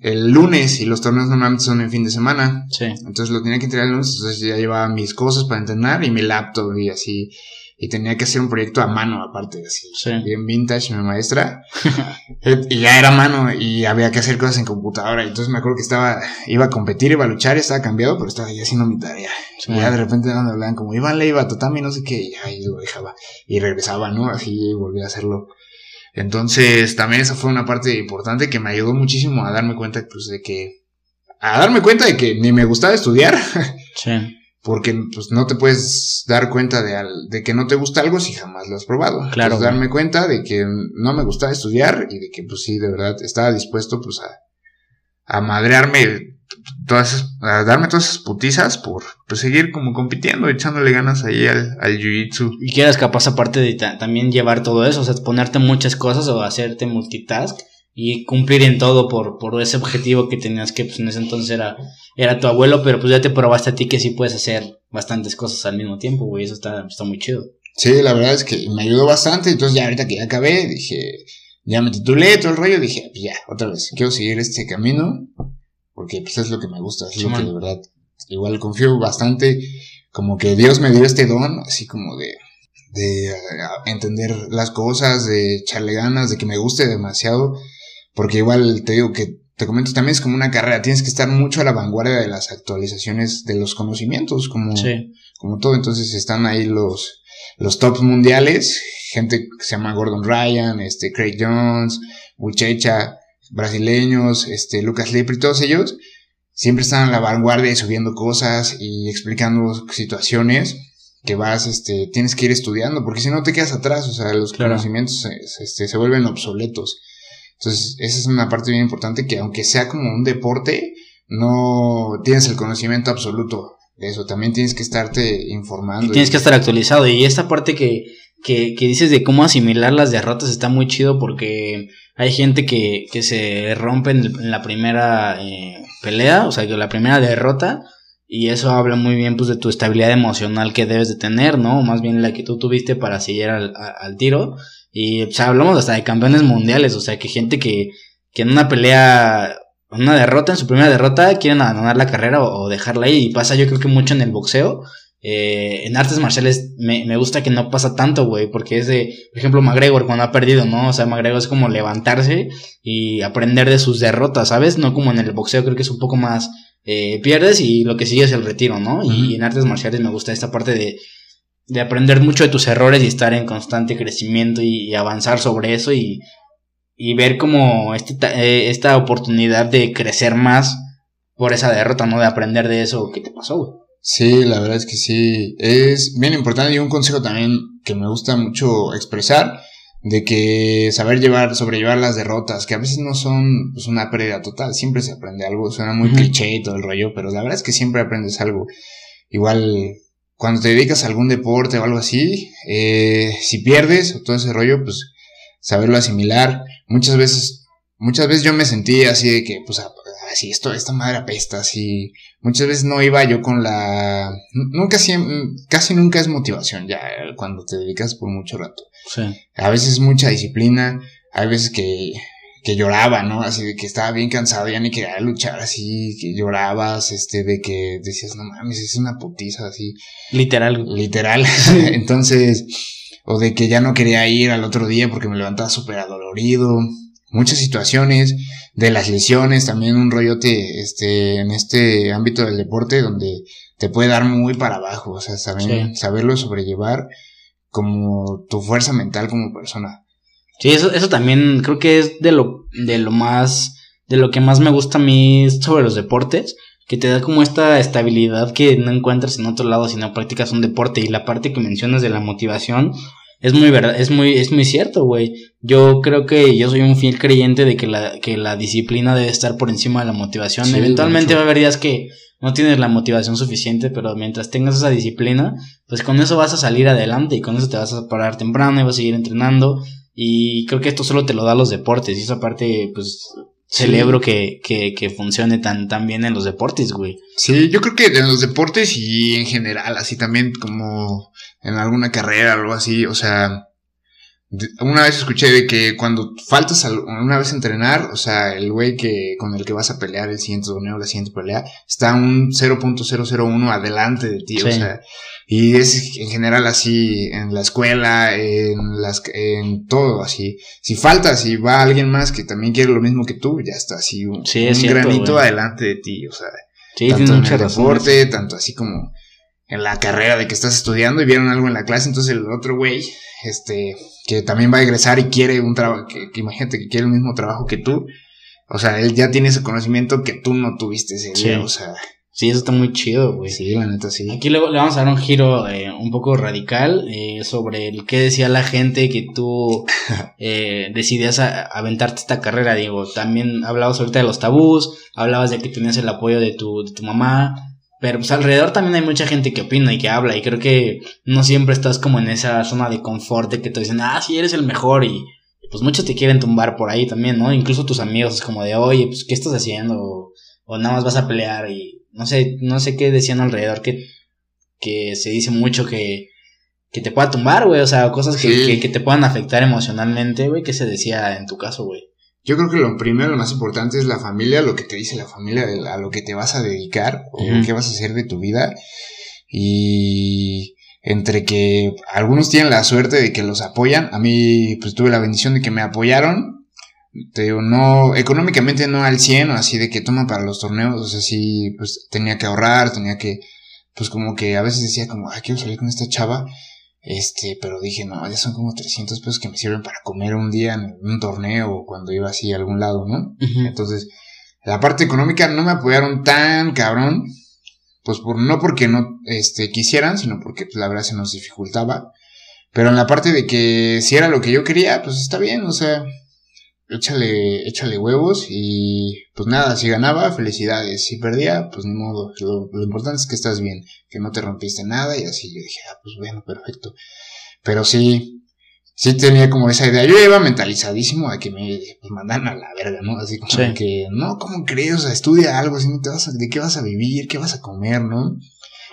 S2: El lunes y los torneos normalmente son en fin de semana.
S1: Sí.
S2: Entonces lo tenía que entregar el lunes, entonces ya llevaba mis cosas para entrenar y mi laptop y así. Y tenía que hacer un proyecto a mano, aparte, así.
S1: Sí.
S2: Bien vintage, mi maestra. y ya era a mano y había que hacer cosas en computadora. Entonces me acuerdo que estaba, iba a competir, iba a luchar, estaba cambiado, pero estaba ya haciendo mi tarea.
S1: Sí.
S2: Y ya de repente me hablaban como, Iván Leiva, Tatami, no sé qué, y ahí lo dejaba. Y regresaba, ¿no? Así y volvía a hacerlo. Entonces, también esa fue una parte importante que me ayudó muchísimo a darme cuenta, pues, de que, a darme cuenta de que ni me gustaba estudiar,
S1: Sí.
S2: porque, pues, no te puedes dar cuenta de, al- de que no te gusta algo si jamás lo has probado.
S1: Claro,
S2: Entonces, darme cuenta de que no me gustaba estudiar y de que, pues, sí, de verdad, estaba dispuesto, pues, a, a madrearme todas, a darme todas esas putizas por, pues, seguir como compitiendo, echándole ganas ahí al, al jiu-jitsu.
S1: Y que eras capaz aparte de ta- también llevar todo eso, o sea, ponerte muchas cosas o hacerte multitask y cumplir en todo por, por ese objetivo que tenías que pues en ese entonces era, era tu abuelo, pero pues ya te probaste a ti que sí puedes hacer bastantes cosas al mismo tiempo, güey, eso está, está muy chido.
S2: Sí, la verdad es que me ayudó bastante. Entonces, ya ahorita que ya acabé, dije, ya me titulé todo el rollo. Dije, pues ya, otra vez, quiero seguir este camino. Porque pues es lo que me gusta, es lo que de verdad. Igual confío bastante. Como que Dios me dio este don, así como de, de entender las cosas, de echarle ganas, de que me guste demasiado. Porque igual te digo que te comento también es como una carrera. Tienes que estar mucho a la vanguardia de las actualizaciones de los conocimientos, como
S1: Sí,
S2: como todo. Entonces están ahí los, los tops mundiales, gente que se llama Gordon Ryan, este, Craig Jones, Buchecha, brasileños, este, Lucas Lipri, todos ellos siempre están a la vanguardia y subiendo cosas y explicando situaciones que vas, este, tienes que ir estudiando, porque si no te quedas atrás, o sea, los
S1: Claro.
S2: conocimientos este, se vuelven obsoletos. Entonces, esa es una parte bien importante que aunque sea como un deporte, no tienes el conocimiento absoluto de eso. También tienes que estarte informando.
S1: y tienes que estar actualizado y esta parte que, que, que dices de cómo asimilar las derrotas está muy chido porque hay gente que, que se rompe en, la primera eh, pelea, o sea, que la primera derrota, y eso habla muy bien pues de tu estabilidad emocional que debes de tener, ¿no? Más bien la que tú tuviste para seguir al, al tiro. Y hablamos hasta de campeones mundiales, o sea, que gente que, que en una pelea, una derrota, en su primera derrota, quieren abandonar la carrera o, o dejarla ahí. Y pasa yo creo que mucho en el boxeo. Eh, en artes marciales me, me gusta que no pasa tanto, güey, porque es de, por ejemplo, McGregor cuando ha perdido, ¿no? O sea, McGregor es como levantarse y aprender de sus derrotas, ¿sabes? No como en el boxeo, creo que es un poco más, eh, pierdes y lo que sigue es el retiro, ¿no? Y en artes marciales me gusta esta parte de, de aprender mucho de tus errores y estar en constante crecimiento y, y avanzar sobre eso y, y ver como este, eh, esta oportunidad de crecer más por esa derrota, ¿no? De aprender de eso que te pasó, güey.
S2: Sí, la verdad es que sí. Es bien importante y un consejo también que me gusta mucho expresar. De que saber llevar, sobrellevar las derrotas, que a veces no son pues, una pérdida total, siempre se aprende algo, suena muy cliché y todo el rollo, pero la verdad es que siempre aprendes algo. Igual, cuando te dedicas a algún deporte o algo así, eh, si pierdes o todo ese rollo, pues saberlo asimilar. Muchas veces, muchas veces yo me sentí así de que, pues, a- así, esto, esta madre apesta, así. Muchas veces no iba yo con la, nunca, casi nunca es motivación ya, cuando te dedicas por mucho rato.
S1: Sí.
S2: A veces mucha disciplina, hay veces que, que lloraba, ¿no? Así de que estaba bien cansado, ya ni quería luchar, así, que llorabas, este, de que decías, no mames, es una putiza, así,
S1: Literal.
S2: literal. Entonces, o de que ya no quería ir al otro día porque me levantaba súper adolorido. Muchas situaciones de las lesiones, también un rollote, este, en este ámbito del deporte donde te puede dar muy para abajo, o sea, saber,
S1: Sí.
S2: saberlo sobrellevar como tu fuerza mental como persona.
S1: Sí, eso, eso también creo que es de lo, de lo más, de lo que más me gusta a mí sobre los deportes, que te da como esta estabilidad que no encuentras en otro lado si no practicas un deporte. Y la parte que mencionas de la motivación es muy verdad, es muy, es muy cierto, güey. Yo creo que yo soy un fiel creyente de que la, que la disciplina debe estar por encima de la motivación.
S2: Sí,
S1: Eventualmente va a haber días que no tienes la motivación suficiente, pero mientras tengas esa disciplina, pues con eso vas a salir adelante y con eso te vas a parar temprano y vas a seguir entrenando. Y creo que esto solo te lo da los deportes. Y esa parte, pues, celebro que, que, que funcione tan, tan bien en los deportes, güey.
S2: Sí, yo creo que en los deportes y en general, así también como en alguna carrera o algo así, o sea, una vez escuché de que cuando faltas al- una vez a entrenar, o sea, el güey que con el que vas a pelear el siguiente torneo, la siguiente pelea, está un 0.001 adelante de ti, o sea, y es en general así en la escuela, en las en todo así. Si faltas y va alguien más que también quiere lo mismo que tú, ya está así un,
S1: Sí, es
S2: un
S1: cierto,
S2: granito
S1: güey.
S2: adelante de ti, o sea,
S1: Sí,
S2: tanto en el
S1: razón.
S2: deporte, tanto así como en la carrera de que estás estudiando y vieron algo en la clase, entonces el otro güey, este, que también va a egresar y quiere un trabajo, que, que imagínate que quiere el mismo trabajo que tú, o sea, él ya tiene ese conocimiento que tú no tuviste ese día,
S1: Sí.
S2: o sea,
S1: Sí, eso está muy chido, güey.
S2: sí, la neta sí.
S1: Aquí le vamos a dar un giro eh, un poco radical eh, sobre el que decía la gente que tú eh, decidías a- aventarte esta carrera. Digo, también hablabas ahorita de los tabús, hablabas de que tenías el apoyo de tu, de tu mamá, pero pues alrededor también hay mucha gente que opina y que habla y creo que no siempre estás como en esa zona de confort de que te dicen, ah, sí, eres el mejor y y, pues muchos te quieren tumbar por ahí también, ¿no? Incluso tus amigos es como de, oye, pues, ¿qué estás haciendo? O, o nada más vas a pelear y no sé, no sé qué decían alrededor que, que se dice mucho que, que te pueda tumbar, güey, o sea, cosas que,
S2: Sí.
S1: que, que te puedan afectar emocionalmente, güey, ¿qué se decía en tu caso, güey?
S2: Yo creo que lo primero, lo más importante es la familia, lo que te dice la familia, a lo que te vas a dedicar o qué vas a hacer de tu vida. Y entre que algunos tienen la suerte de que los apoyan, a mí pues tuve la bendición de que me apoyaron. Te digo, no, económicamente no al 100, o así de que toma para los torneos, o sea, sí, pues tenía que ahorrar, tenía que, pues como que a veces decía como, ah, quiero salir con esta chava, este, pero dije, no, ya son como 300 pesos que me sirven para comer un día en un torneo o cuando iba así a algún lado, ¿no? Entonces, la parte económica no me apoyaron tan cabrón, pues por, no porque no este, quisieran, sino porque pues, la verdad se nos dificultaba. Pero en la parte de que si era lo que yo quería, pues está bien, o sea, échale, échale huevos y pues nada, si ganaba, felicidades, si perdía, pues ni modo, lo, lo importante es que estás bien, que no te rompiste nada y así yo dije, ah, pues bueno, perfecto. Pero sí, sí tenía como esa idea, yo iba mentalizadísimo a que me pues, mandan a la verga, ¿no? Así como
S1: Sí.
S2: que, no, ¿cómo crees? O sea, estudia algo, así no te vas a, ¿de qué vas a vivir? ¿Qué vas a comer, no?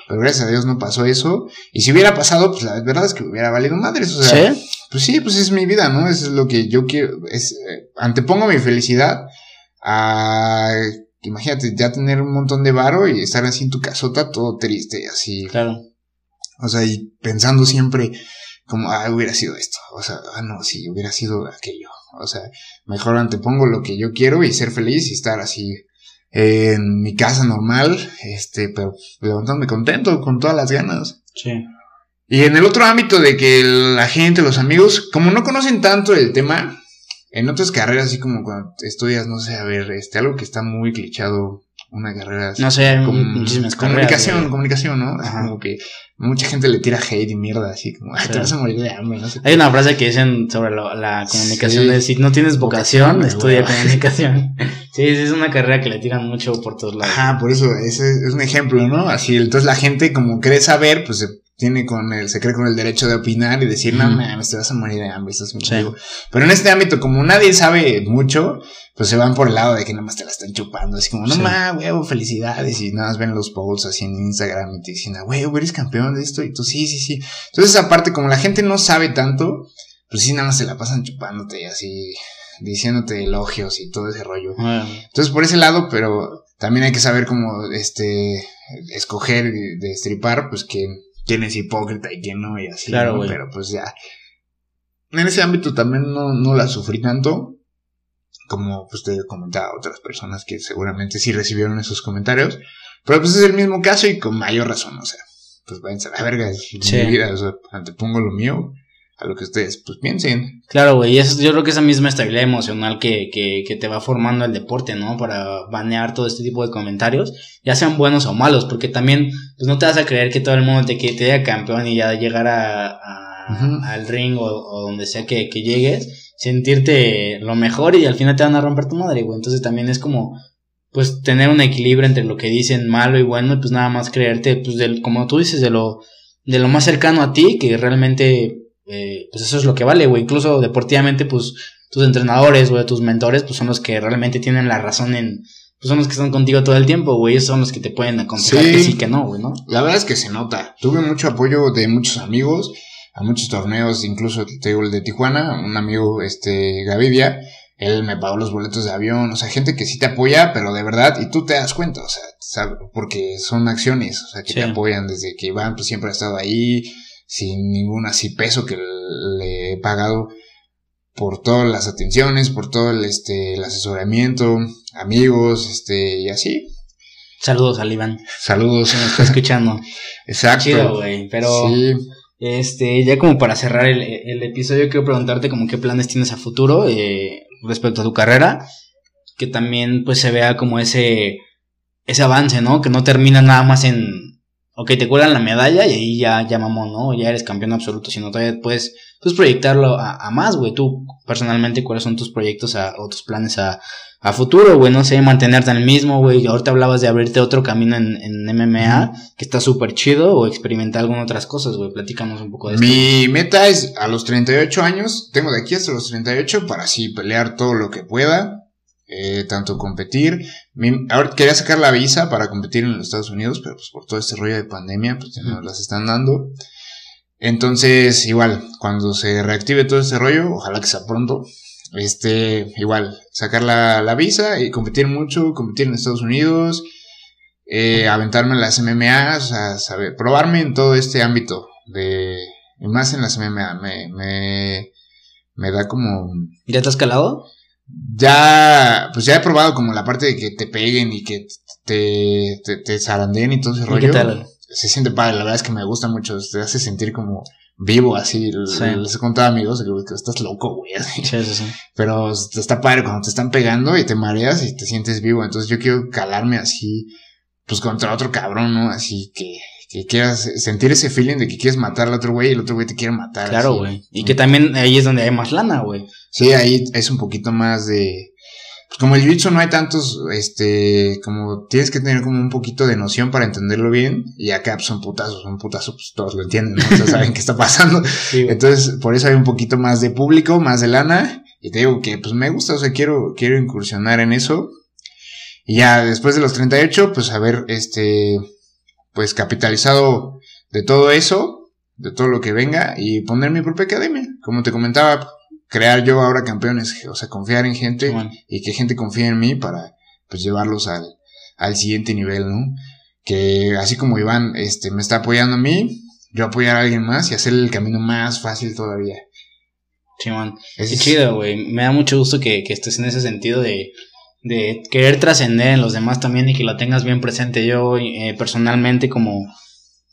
S2: Pero gracias a Dios no pasó eso. Y si hubiera pasado, pues la verdad es que hubiera valido madres. O sea,
S1: ¿Sí?
S2: Pues sí, pues es mi vida, ¿no? Es lo que yo quiero. Es, eh, antepongo mi felicidad a. Imagínate, ya tener un montón de varo y estar así en tu casota todo triste, así.
S1: Claro.
S2: O sea, y pensando siempre como, ah, hubiera sido esto. O sea, ah, no, sí, hubiera sido aquello. O sea, mejor antepongo lo que yo quiero y ser feliz y estar así en mi casa normal, este, pero levantándome contento, con todas las ganas.
S1: Sí.
S2: Y en el otro ámbito de que la gente, los amigos, como no conocen tanto el tema, en otras carreras, así como cuando estudias, no sé, a ver, este, algo que está muy clichado, una carrera así,
S1: No sé, muchísimas carreras,
S2: comunicación,
S1: güey.
S2: comunicación, ¿no? Así como que mucha gente le tira hate y mierda, así como, ay, te vas a morir de hambre, no sé
S1: Hay una frase que dicen sobre lo- la comunicación
S2: Sí.
S1: de si no tienes vocación,
S2: Vocación,
S1: estudia comunicación. Sí, sí, es una carrera que le tiran mucho por todos lados.
S2: Ajá, por eso, ese es un ejemplo, ¿no? Así, entonces la gente como cree saber, pues se tiene con el, se cree con el derecho de opinar y decir, no mames, te vas a morir de hambre, estás muy
S1: Sí.
S2: vivo". Pero en este ámbito, como nadie sabe mucho, pues se van por el lado de que nada más te la están chupando. Así como, no
S1: Sí.
S2: mames, huevo, felicidades. Y nada más ven los posts así en Instagram y te dicen, ah, huevo, eres campeón de esto. Y tú, sí, sí, sí. Entonces, aparte, como la gente no sabe tanto, pues sí, nada más se la pasan chupándote y así, diciéndote elogios y todo ese rollo.
S1: Bueno,
S2: Entonces, por ese lado, pero también hay que saber cómo, este, escoger destripar, pues, quién, quién es hipócrita y quién no, y así,
S1: Claro,
S2: ¿no? Pero pues ya. En ese ámbito también no, no la sufrí tanto, como pues te comentaba otras personas que seguramente sí recibieron esos comentarios, pero pues es el mismo caso y con mayor razón, o sea, pues váyanse a la verga, es
S1: Sí.
S2: mi vida, o sea, antepongo lo mío a lo que ustedes, pues piensen.
S1: Claro, güey, yo creo que esa misma estabilidad emocional que, que, que te va formando el deporte, ¿no? Para banear todo este tipo de comentarios, ya sean buenos o malos, porque también, pues no te vas a creer que todo el mundo te, que te diga campeón y ya llegar a, al ring o, o donde sea que, que llegues, sentirte lo mejor y al final te van a romper tu madre, güey. Entonces también es como, pues tener un equilibrio entre lo que dicen malo y bueno, y pues nada más creerte, pues del, como tú dices, de lo, de lo más cercano a ti, que realmente eh, pues eso es lo que vale, güey. Incluso deportivamente, pues tus entrenadores, güey, tus mentores, pues son los que realmente tienen la razón en, pues son los que están contigo todo el tiempo, güey. Son los que te pueden aconsejar
S2: Sí.
S1: que sí, que no, güey, ¿no?
S2: La verdad es que se nota. Tuve mucho apoyo de muchos amigos, a muchos torneos, incluso te digo el de Tijuana, un amigo, este, Gavidia, él me pagó los boletos de avión, o sea, gente que sí te apoya, pero de verdad, y tú te das cuenta, o sea, porque son acciones, o sea, que
S1: Sí.
S2: te apoyan desde que Iván, pues siempre ha estado ahí, sin ningún así peso que le he pagado por todas las atenciones, por todo el, este, el asesoramiento, amigos, este, y así.
S1: Saludos al Iván,
S2: Saludos.
S1: que nos está escuchando.
S2: Exacto.
S1: Chido, güey. Pero,
S2: Sí.
S1: este, ya como para cerrar el, el episodio, quiero preguntarte como qué planes tienes a futuro eh, respecto a tu carrera. Que también, pues, se vea como ese, ese avance, ¿no? Que no termina nada más en, ok, te cuelgan la medalla y ahí ya, ya mamó, ¿no? Ya eres campeón absoluto, sino todavía puedes, pues, proyectarlo a, a más, güey. Tú, personalmente, ¿cuáles son tus proyectos a, o tus planes a, a futuro, güey? No sé, mantenerte en el mismo, güey. Ahorita hablabas de abrirte otro camino en, en MMA, que está súper chido, o experimentar algunas otras cosas, güey. Platícanos un poco de esto.
S2: Mi meta es a los 38 años, tengo de aquí hasta los 38 para así pelear todo lo que pueda, eh, tanto competir. Mi- ahora quería sacar la visa para competir en los Estados Unidos, pero pues por todo este rollo de pandemia, pues ya no
S1: Ujú.
S2: las están dando. Entonces, igual, cuando se reactive todo este rollo, ojalá que sea pronto, este, igual, sacar la, la visa y competir mucho, competir en Estados Unidos, eh, aventarme en las MMA, o sea, saber, probarme en todo este ámbito de, y más en las MMA, me, me, me da como,
S1: ¿Ya te has calado?
S2: Ya, pues ya he probado como la parte de que te peguen y que te, te, te zarandeen y todo ese
S1: ¿Y
S2: rollo.
S1: qué tal?
S2: Se siente padre, la verdad es que me gusta mucho, te hace sentir como vivo así,
S1: Sí.
S2: les he contado a amigos que, estás loco, güey, así.
S1: Sí, sí, sí.
S2: Pero está padre cuando te están pegando y te mareas y te sientes vivo. Entonces yo quiero calarme así, pues contra otro cabrón, ¿no? Así que, que quieras sentir ese feeling de que quieres matar al otro güey y el otro güey te quiere matar.
S1: Claro, güey. Y que también ahí es donde hay más lana, güey.
S2: Sí, ahí es un poquito más de... Pues como el jiu-jitsu no hay tantos, este, como tienes que tener como un poquito de noción para entenderlo bien. Y acá pues, son putazos, son putazos, pues todos lo entienden, ¿no? O sea, saben qué está pasando.
S1: Sí.
S2: Entonces, por eso hay un poquito más de público, más de lana. Y te digo que pues me gusta, o sea, quiero, quiero incursionar en eso. Y ya después de los 38, pues haber este, pues capitalizado de todo eso, de todo lo que venga y poner mi propia academia. Como te comentaba, crear yo ahora campeones, o sea, confiar en gente y que gente confíe en mí para pues llevarlos al, al siguiente nivel, ¿no? Que así como Iván este, me está apoyando a mí, yo apoyar a alguien más y hacer el camino más fácil todavía.
S1: Simón. Qué
S2: es-
S1: chido, güey. Me da mucho gusto que, que estés en ese sentido de, de querer trascender en los demás también y que lo tengas bien presente. Yo, eh, personalmente, como,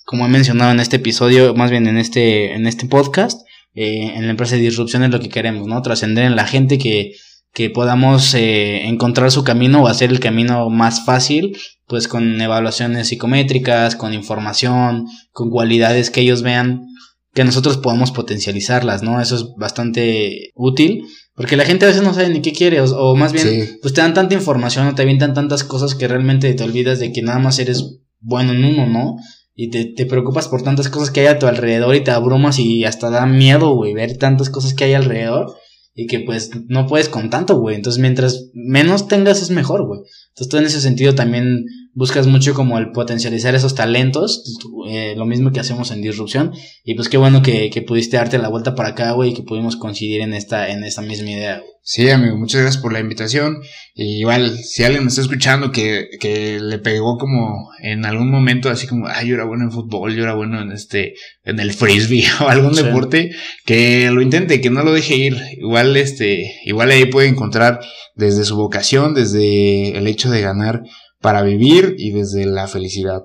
S1: como he mencionado en este episodio, más bien en este, en este podcast, eh, en la empresa de disrupción es lo que queremos, ¿no? Trascender en la gente que, que podamos eh, encontrar su camino o hacer el camino más fácil, pues con evaluaciones psicométricas, con información, con cualidades que ellos vean que nosotros podamos potencializarlas, ¿no? Eso es bastante útil, porque la gente a veces no sabe ni qué quiere, o, o más bien,
S2: Sí.
S1: pues te dan tanta información o te avientan tantas cosas que realmente te olvidas de que nada más eres bueno en uno, ¿no? y te, te preocupas por tantas cosas que hay a tu alrededor y te abrumas y hasta da miedo, güey, ver tantas cosas que hay alrededor y que pues no puedes con tanto, güey. Entonces, mientras menos tengas es mejor, güey. Entonces, tú en ese sentido también buscas mucho como el potencializar esos talentos, eh, lo mismo que hacemos en Disrupción. Y pues qué bueno que, que pudiste darte la vuelta para acá, güey, y que pudimos coincidir en esta, en esta misma idea.
S2: Sí, amigo, muchas gracias por la invitación. Y igual, si alguien me está escuchando que, que le pegó como en algún momento así como, ay, yo era bueno en fútbol, yo era bueno en este, en el frisbee o algún
S1: Sí.
S2: deporte, que lo intente, que no lo deje ir. Igual, este, igual ahí puede encontrar desde su vocación, desde el hecho de ganar para vivir y desde la felicidad.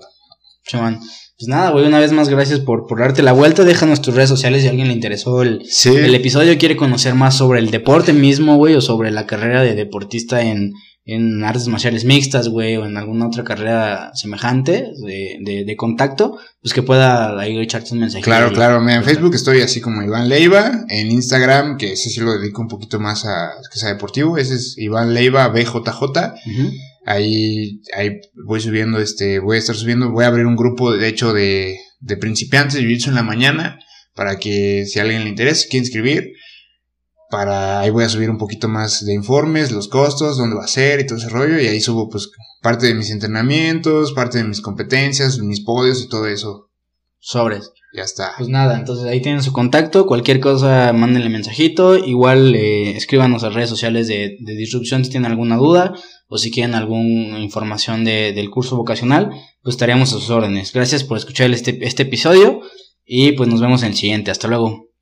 S1: Chaman. Pues nada, güey, una vez más gracias por, por darte la vuelta. Déjanos tus redes sociales si a alguien le interesó el,
S2: Sí.
S1: el episodio quiere conocer más sobre el deporte mismo, güey, o sobre la carrera de deportista en, en artes marciales mixtas, güey, o en alguna otra carrera semejante de, de, de contacto, pues que pueda ahí echarte un mensaje.
S2: Claro, claro. Mira, en Facebook estoy así como Iván Leiva. En Instagram, que ese sí lo dedico un poquito más a que sea deportivo. Ese es Iván Leiva BJJ.
S1: Ujú.
S2: Ahí, ahí voy subiendo, este, voy a estar subiendo, voy a abrir un grupo, de hecho, de, de principiantes de Jiu-Jitsu en la mañana, para que si a alguien le interesa, quiere inscribir, para, ahí voy a subir un poquito más de informes, los costos, dónde va a ser y todo ese rollo, y ahí subo, pues, parte de mis entrenamientos, parte de mis competencias, mis podios y todo eso.
S1: Sobres.
S2: Ya está.
S1: Pues nada, entonces ahí tienen su contacto. Cualquier cosa, mándenle mensajito. Igual eh, escríbanos a redes sociales de, de Disrupción si tienen alguna duda o si quieren alguna información de- del curso vocacional, pues estaríamos a sus órdenes. Gracias por escuchar este, este episodio y pues nos vemos en el siguiente. Hasta luego.